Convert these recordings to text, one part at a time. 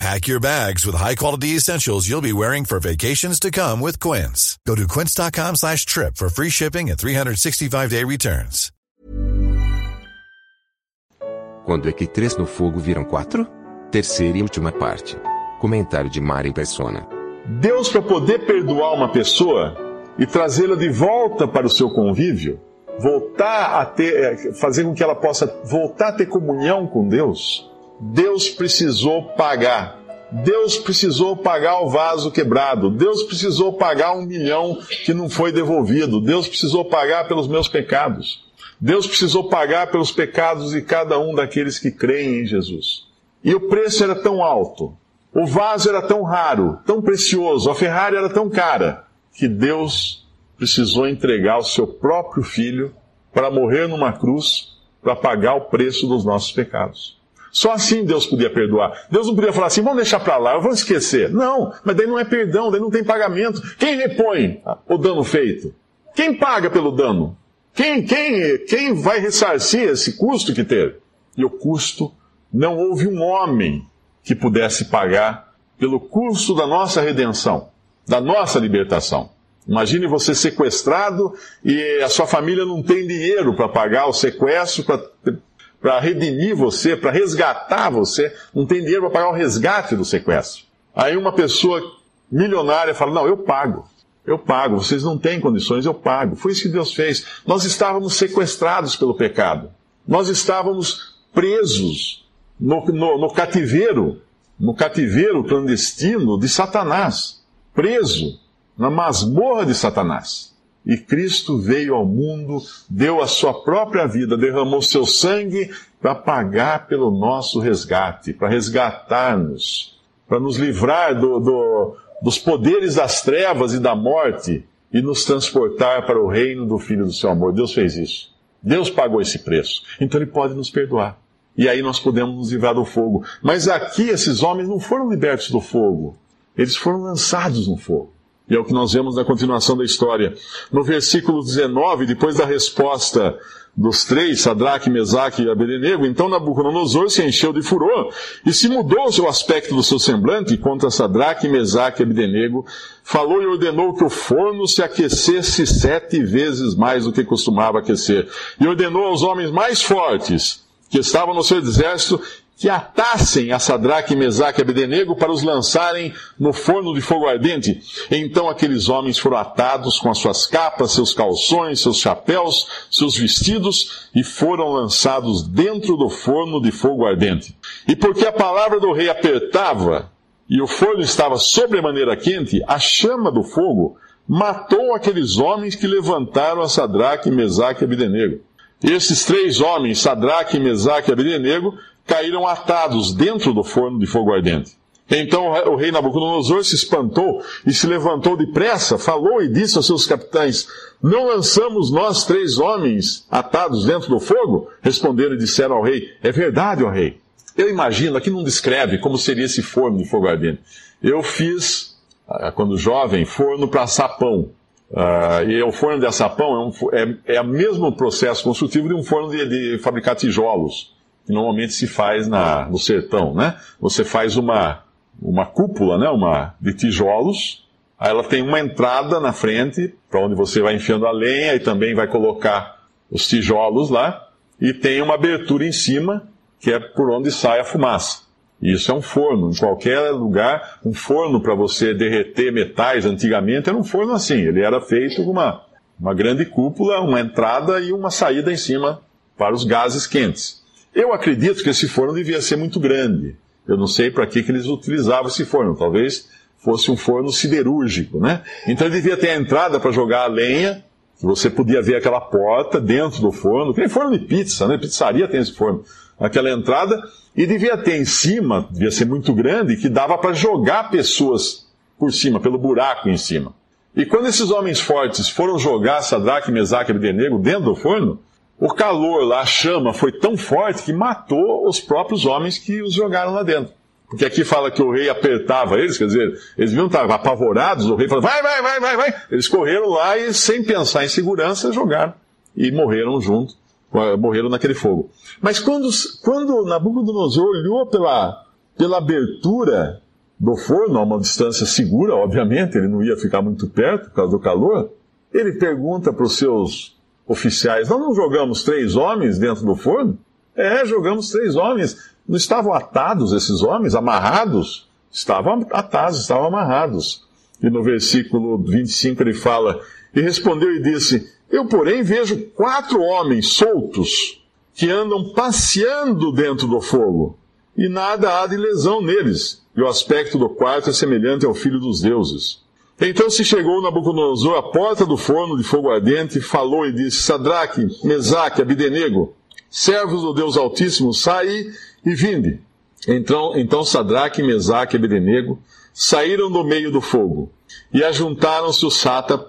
Pack your bags with high-quality essentials you'll be wearing for vacations to come with Quince. Go to quince.com slash trip for free shipping and 365-day returns. Quando é que três no fogo viram quatro? Terceira e última parte. Comentário de Mari Persona. Deus, para poder perdoar uma pessoa e trazê-la de volta para o seu convívio, voltar a ter, eh, fazer com que ela possa voltar a ter comunhão com Deus, Deus precisou pagar. Deus precisou pagar o vaso quebrado. Deus precisou pagar um milhão que não foi devolvido. Deus precisou pagar pelos meus pecados. Deus precisou pagar pelos pecados de cada um daqueles que creem em Jesus. E o preço era tão alto, o vaso era tão raro, tão precioso, a Ferrari era tão cara, que Deus precisou entregar o seu próprio filho para morrer numa cruz para pagar o preço dos nossos pecados. Só assim Deus podia perdoar. Deus não podia falar assim, vamos deixar para lá, vamos esquecer. Não, mas daí não é perdão, daí não tem pagamento. Quem repõe o dano feito? Quem paga pelo dano? Quem, quem, quem vai ressarcir esse custo que teve? E o custo, não houve um homem que pudesse pagar pelo custo da nossa redenção, da nossa libertação. Imagine você sequestrado e a sua família não tem dinheiro para pagar o sequestro, para para redimir você, para resgatar você, não tem dinheiro para pagar o resgate do sequestro. Aí uma pessoa milionária fala: Não, eu pago. Eu pago, vocês não têm condições, eu pago. Foi isso que Deus fez. Nós estávamos sequestrados pelo pecado. Nós estávamos presos no, no, no cativeiro, no cativeiro clandestino de Satanás. Preso na masmorra de Satanás. E Cristo veio ao mundo, deu a sua própria vida, derramou seu sangue para pagar pelo nosso resgate, para resgatar-nos, para nos livrar do, do, dos poderes das trevas e da morte e nos transportar para o reino do Filho do seu amor. Deus fez isso. Deus pagou esse preço. Então Ele pode nos perdoar. E aí nós podemos nos livrar do fogo. Mas aqui esses homens não foram libertos do fogo. Eles foram lançados no fogo. E é o que nós vemos na continuação da história. No versículo 19, depois da resposta dos três, Sadraque, Mesaque e Abednego, então Nabucodonosor se encheu de furor e se mudou o seu aspecto do seu semblante contra Sadraque, Mesaque e Abednego, falou e ordenou que o forno se aquecesse sete vezes mais do que costumava aquecer, e ordenou aos homens mais fortes que estavam no seu exército que atassem a Sadraque, Mesaque e Abednego para os lançarem no forno de fogo ardente. Então aqueles homens foram atados com as suas capas, seus calções, seus chapéus, seus vestidos e foram lançados dentro do forno de fogo ardente. E porque a palavra do rei apertava e o forno estava sobremaneira quente, a chama do fogo matou aqueles homens que levantaram a Sadraque, Mesaque e Abednego. Esses três homens, Sadraque, Mesaque e Abednego, caíram atados dentro do forno de fogo ardente. Então o rei Nabucodonosor se espantou e se levantou depressa, falou e disse aos seus capitães: Não lançamos nós três homens atados dentro do fogo? Responderam e disseram ao rei: É verdade, ó rei. Eu imagino, aqui não descreve como seria esse forno de fogo ardente. Eu fiz, ah, quando jovem, forno para sapão. Uh, e o forno de açapão é, um, é, é o mesmo processo construtivo de um forno de, de fabricar tijolos que normalmente se faz na, no sertão, né? Você faz uma, uma cúpula, né? Uma, de tijolos, aí ela tem uma entrada na frente, para onde você vai enfiando a lenha e também vai colocar os tijolos lá, e tem uma abertura em cima, que é por onde sai a fumaça. Isso é um forno. Em qualquer lugar, um forno para você derreter metais, antigamente era um forno assim. Ele era feito com uma, uma grande cúpula, uma entrada e uma saída em cima para os gases quentes. Eu acredito que esse forno devia ser muito grande. Eu não sei para que, que eles utilizavam esse forno. Talvez fosse um forno siderúrgico, né? Então ele devia ter a entrada para jogar a lenha. Você podia ver aquela porta dentro do forno. Tem forno de pizza, né? Pizzaria tem esse forno. Aquela entrada. E devia ter em cima, devia ser muito grande, que dava para jogar pessoas por cima, pelo buraco em cima. E quando esses homens fortes foram jogar Sadraque, Mesaque e Abednego dentro do forno, o calor lá, a chama, foi tão forte que matou os próprios homens que os jogaram lá dentro. Porque aqui fala que o rei apertava eles, quer dizer, eles viam estar apavorados, o rei falou, vai, vai, vai, vai, vai. Eles correram lá e, sem pensar em segurança, jogaram. E morreram junto, morreram naquele fogo. Mas quando, quando Nabucodonosor olhou pela, pela abertura do forno, a uma distância segura, obviamente, ele não ia ficar muito perto por causa do calor, ele pergunta para os seus oficiais: Nós não jogamos três homens dentro do forno? É, jogamos três homens. Não estavam atados esses homens, amarrados? Estavam atados, estavam amarrados. E no versículo 25 ele fala: E respondeu e disse: Eu, porém, vejo quatro homens soltos que andam passeando dentro do fogo, e nada há de lesão neles e o aspecto do quarto é semelhante ao filho dos deuses. Então se chegou Nabucodonosor à porta do forno de fogo ardente, falou e disse: Sadraque, Mesaque, Abidenego, servos do Deus Altíssimo, saí e vinde. Então, então Sadraque, Mesaque e Abidenego saíram do meio do fogo. E ajuntaram-se os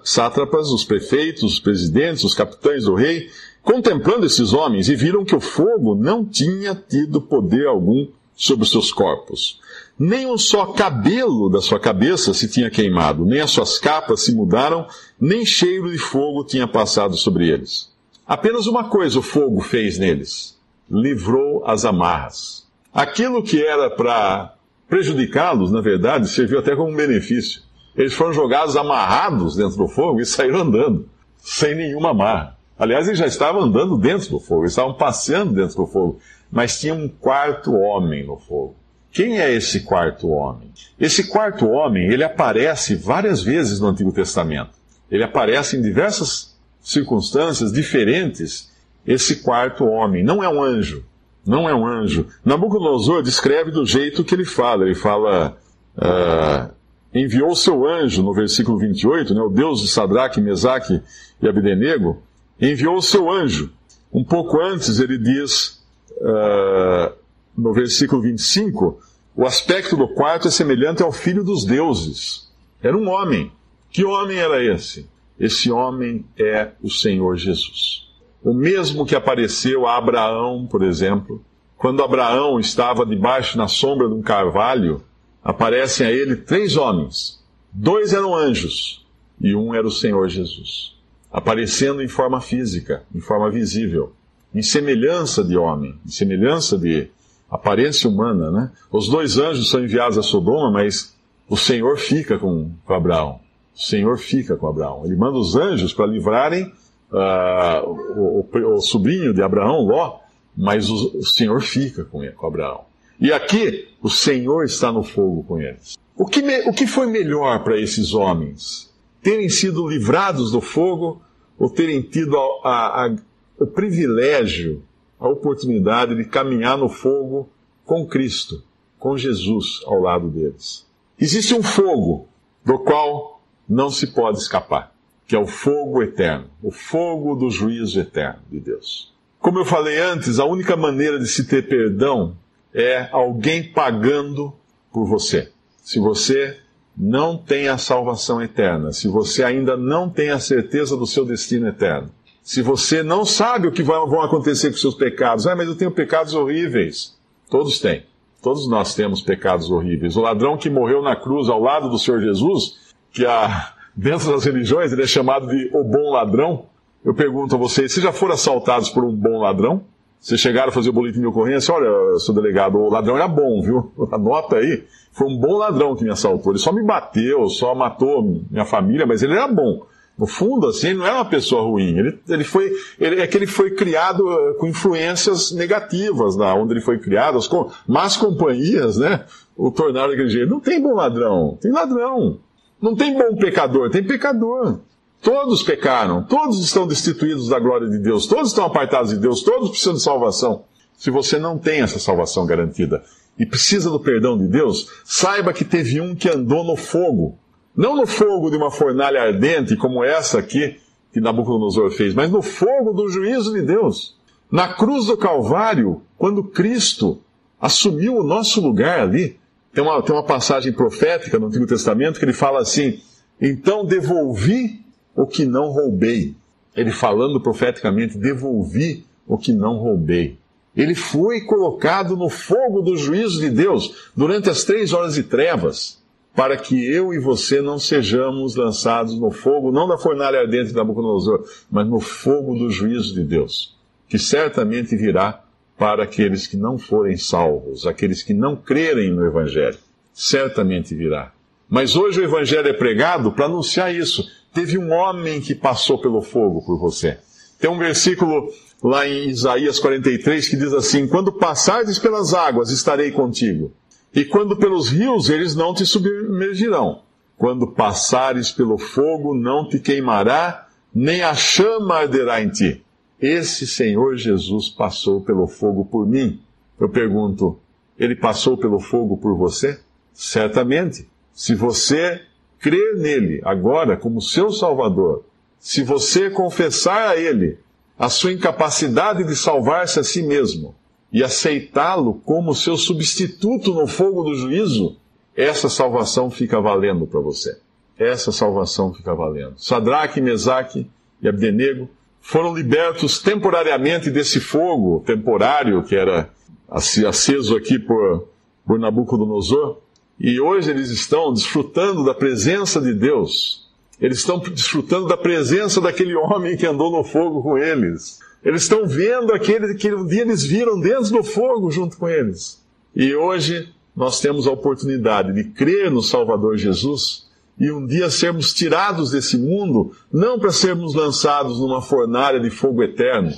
sátrapas, os prefeitos, os presidentes, os capitães do rei, contemplando esses homens, e viram que o fogo não tinha tido poder algum sobre os seus corpos nem um só cabelo da sua cabeça se tinha queimado, nem as suas capas se mudaram, nem cheiro de fogo tinha passado sobre eles. Apenas uma coisa o fogo fez neles: livrou as amarras. Aquilo que era para prejudicá-los, na verdade, serviu até como um benefício. Eles foram jogados amarrados dentro do fogo e saíram andando, sem nenhuma amarra. Aliás, eles já estavam andando dentro do fogo, estavam passeando dentro do fogo, mas tinha um quarto homem no fogo. Quem é esse quarto homem? Esse quarto homem, ele aparece várias vezes no Antigo Testamento. Ele aparece em diversas circunstâncias diferentes. Esse quarto homem não é um anjo. Não é um anjo. Nabucodonosor descreve do jeito que ele fala. Ele fala. Uh, enviou seu anjo, no versículo 28, né, o Deus de Sadraque, Mesaque e Abdenego, enviou seu anjo. Um pouco antes ele diz, uh, no versículo 25, o aspecto do quarto é semelhante ao filho dos deuses. Era um homem. Que homem era esse? Esse homem é o Senhor Jesus. O mesmo que apareceu a Abraão, por exemplo, quando Abraão estava debaixo na sombra de um carvalho, aparecem a ele três homens. Dois eram anjos e um era o Senhor Jesus, aparecendo em forma física, em forma visível, em semelhança de homem, em semelhança de, aparência humana, né? Os dois anjos são enviados a Sodoma, mas o Senhor fica com, com Abraão. O Senhor fica com Abraão. Ele manda os anjos para livrarem uh, o, o, o, sobrinho de Abraão, Ló, mas o, o Senhor fica com, ele, com Abraão. E aqui, o Senhor está no fogo com eles. O que, me, o que foi melhor para esses homens? Terem sido livrados do fogo ou terem tido a, a, a, o privilégio a oportunidade de caminhar no fogo com Cristo, com Jesus ao lado deles. Existe um fogo do qual não se pode escapar, que é o fogo eterno, o fogo do juízo eterno de Deus. Como eu falei antes, a única maneira de se ter perdão é alguém pagando por você. Se você não tem a salvação eterna, se você ainda não tem a certeza do seu destino eterno, se você não sabe o que vão acontecer com seus pecados, ah, mas eu tenho pecados horríveis. Todos têm. Todos nós temos pecados horríveis. O ladrão que morreu na cruz ao lado do Senhor Jesus, que dentro das religiões ele é chamado de o bom ladrão. Eu pergunto a vocês, vocês já foram assaltados por um bom ladrão? Vocês chegaram a fazer o boletim de ocorrência? Olha, seu delegado, o ladrão era bom, viu? Anota aí. Foi um bom ladrão que me assaltou. Ele só me bateu, só matou minha família, mas ele era bom. No fundo, assim, ele não é uma pessoa ruim. Ele, ele foi, ele, é que ele foi criado eh, com influências negativas na onde ele foi criado, as com, más companhias, né? O tornaram daquele jeito. Não tem bom ladrão, tem ladrão. Não tem bom pecador, tem pecador. Todos pecaram, todos estão destituídos da glória de Deus, todos estão apartados de Deus, todos precisam de salvação. Se você não tem essa salvação garantida e precisa do perdão de Deus, saiba que teve um que andou no fogo não no fogo de uma fornalha ardente, como essa aqui que Nabucodonosor fez, mas no fogo do juízo de Deus. Na cruz do Calvário, quando Cristo assumiu o nosso lugar ali, tem uma, tem uma passagem profética no Antigo Testamento que ele fala assim: Então devolvi o que não roubei. Ele falando profeticamente: devolvi o que não roubei. Ele foi colocado no fogo do juízo de Deus durante as três horas de trevas, para que eu e você não sejamos lançados no fogo, não da fornalha ardente da Nabucodonosor, mas no fogo do juízo de Deus, que certamente virá para aqueles que não forem salvos, aqueles que não crerem no Evangelho. Certamente virá. Mas hoje o Evangelho é pregado para anunciar isso. Teve um homem que passou pelo fogo por você. Tem um versículo lá em Isaías 43 que diz assim: Quando passares pelas águas, estarei contigo. E quando pelos rios, eles não te submergirão. Quando passares pelo fogo, não te queimará, nem a chama arderá em ti. Esse Senhor Jesus passou pelo fogo por mim. Eu pergunto, ele passou pelo fogo por você? Certamente. Se você crer nele agora como seu Salvador, se você confessar a ele a sua incapacidade de salvar-se a si mesmo e aceitá-lo como seu substituto no fogo do juízo, essa salvação fica valendo para você. Essa salvação fica valendo. Sadraque, Mesaque e Abdenego foram libertos temporariamente desse fogo temporário que era aceso aqui por, por Nabucodonosor. E hoje eles estão desfrutando da presença de Deus eles estão desfrutando da presença daquele homem que andou no fogo com eles. Eles estão vendo aquele que um dia eles viram dentro do fogo junto com eles. E hoje nós temos a oportunidade de crer no Salvador Jesus e um dia sermos tirados desse mundo, não para sermos lançados numa fornalha de fogo eterno,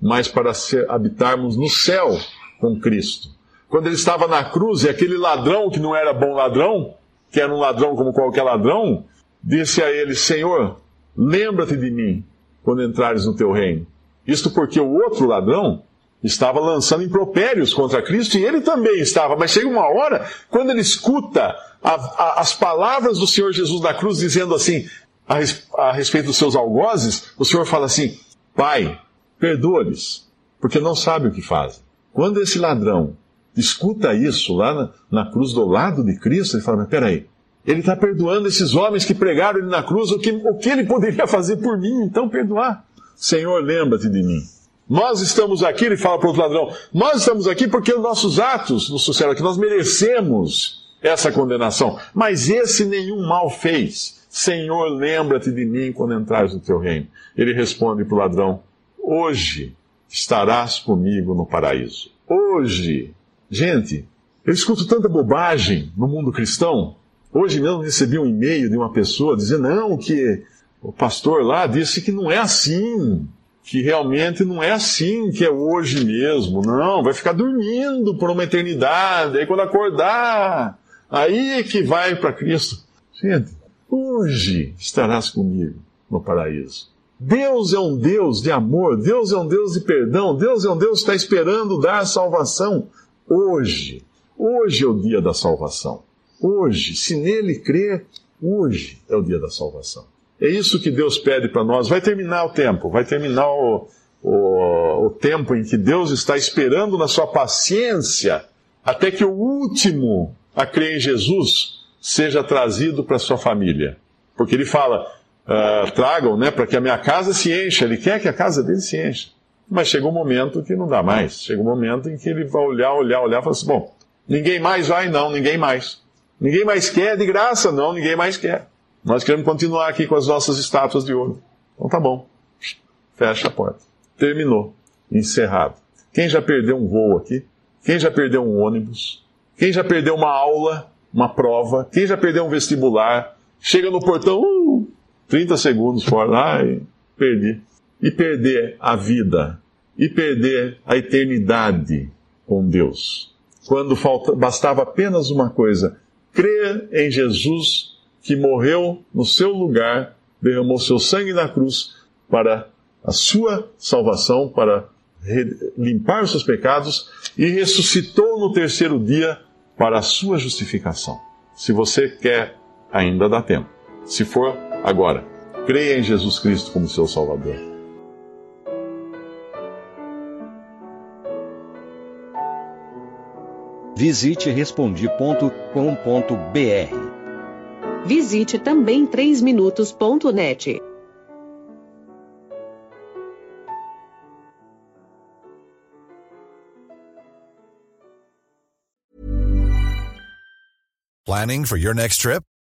mas para ser, habitarmos no céu com Cristo. Quando ele estava na cruz e aquele ladrão que não era bom ladrão, que era um ladrão como qualquer ladrão, disse a ele: Senhor, lembra-te de mim quando entrares no teu reino. Isto porque o outro ladrão estava lançando impropérios contra Cristo e ele também estava, mas chega uma hora, quando ele escuta a, a, as palavras do Senhor Jesus na cruz dizendo assim, a, a respeito dos seus algozes, o Senhor fala assim: Pai, perdoa-lhes, porque não sabem o que fazem. Quando esse ladrão escuta isso lá na, na cruz do lado de Cristo, ele fala: Mas peraí, ele está perdoando esses homens que pregaram ele na cruz, o que, o que ele poderia fazer por mim, então perdoar. Senhor, lembra-te de mim. Nós estamos aqui, ele fala para o ladrão, nós estamos aqui porque os nossos atos nos sucederam que nós merecemos essa condenação. Mas esse nenhum mal fez. Senhor, lembra-te de mim quando entrares no teu reino. Ele responde para o ladrão, hoje estarás comigo no paraíso. Hoje. Gente, eu escuto tanta bobagem no mundo cristão. Hoje mesmo recebi um e-mail de uma pessoa dizendo não, que o pastor lá disse que não é assim, que realmente não é assim, que é hoje mesmo. Não, vai ficar dormindo por uma eternidade, aí quando acordar, aí que vai para Cristo. Gente, hoje estarás comigo no paraíso. Deus é um Deus de amor, Deus é um Deus de perdão, Deus é um Deus que está esperando dar salvação hoje. Hoje é o dia da salvação. Hoje, se nele crer, hoje é o dia da salvação. É isso que Deus pede para nós. Vai terminar o tempo, vai terminar o, o, o tempo em que Deus está esperando na sua paciência até que o último a crer em Jesus seja trazido para sua família. Porque ele fala, uh, tragam, né, para que a minha casa se encha. Ele quer que a casa dele se encha. Mas chega um momento que não dá mais. Chega um momento em que ele vai olhar, olhar, olhar e falar assim: bom, ninguém mais vai, não, ninguém mais. Ninguém mais quer de graça? Não, ninguém mais quer. Nós queremos continuar aqui com as nossas estátuas de ouro. Então tá bom. Fecha a porta. Terminou. Encerrado. Quem já perdeu um voo aqui? Quem já perdeu um ônibus? Quem já perdeu uma aula, uma prova? Quem já perdeu um vestibular? Chega no portão, uh, 30 segundos fora, ai, perdi. E perder a vida, e perder a eternidade com Deus. Quando falta, bastava apenas uma coisa, crer em Jesus que morreu no seu lugar, derramou seu sangue na cruz para a sua salvação, para limpar os seus pecados e ressuscitou no terceiro dia para a sua justificação. Se você quer, ainda dá tempo. Se for, agora. Creia em Jesus Cristo como seu Salvador. Visite respondi.com.br. Visite também 3minutos.net. Planning for your next trip?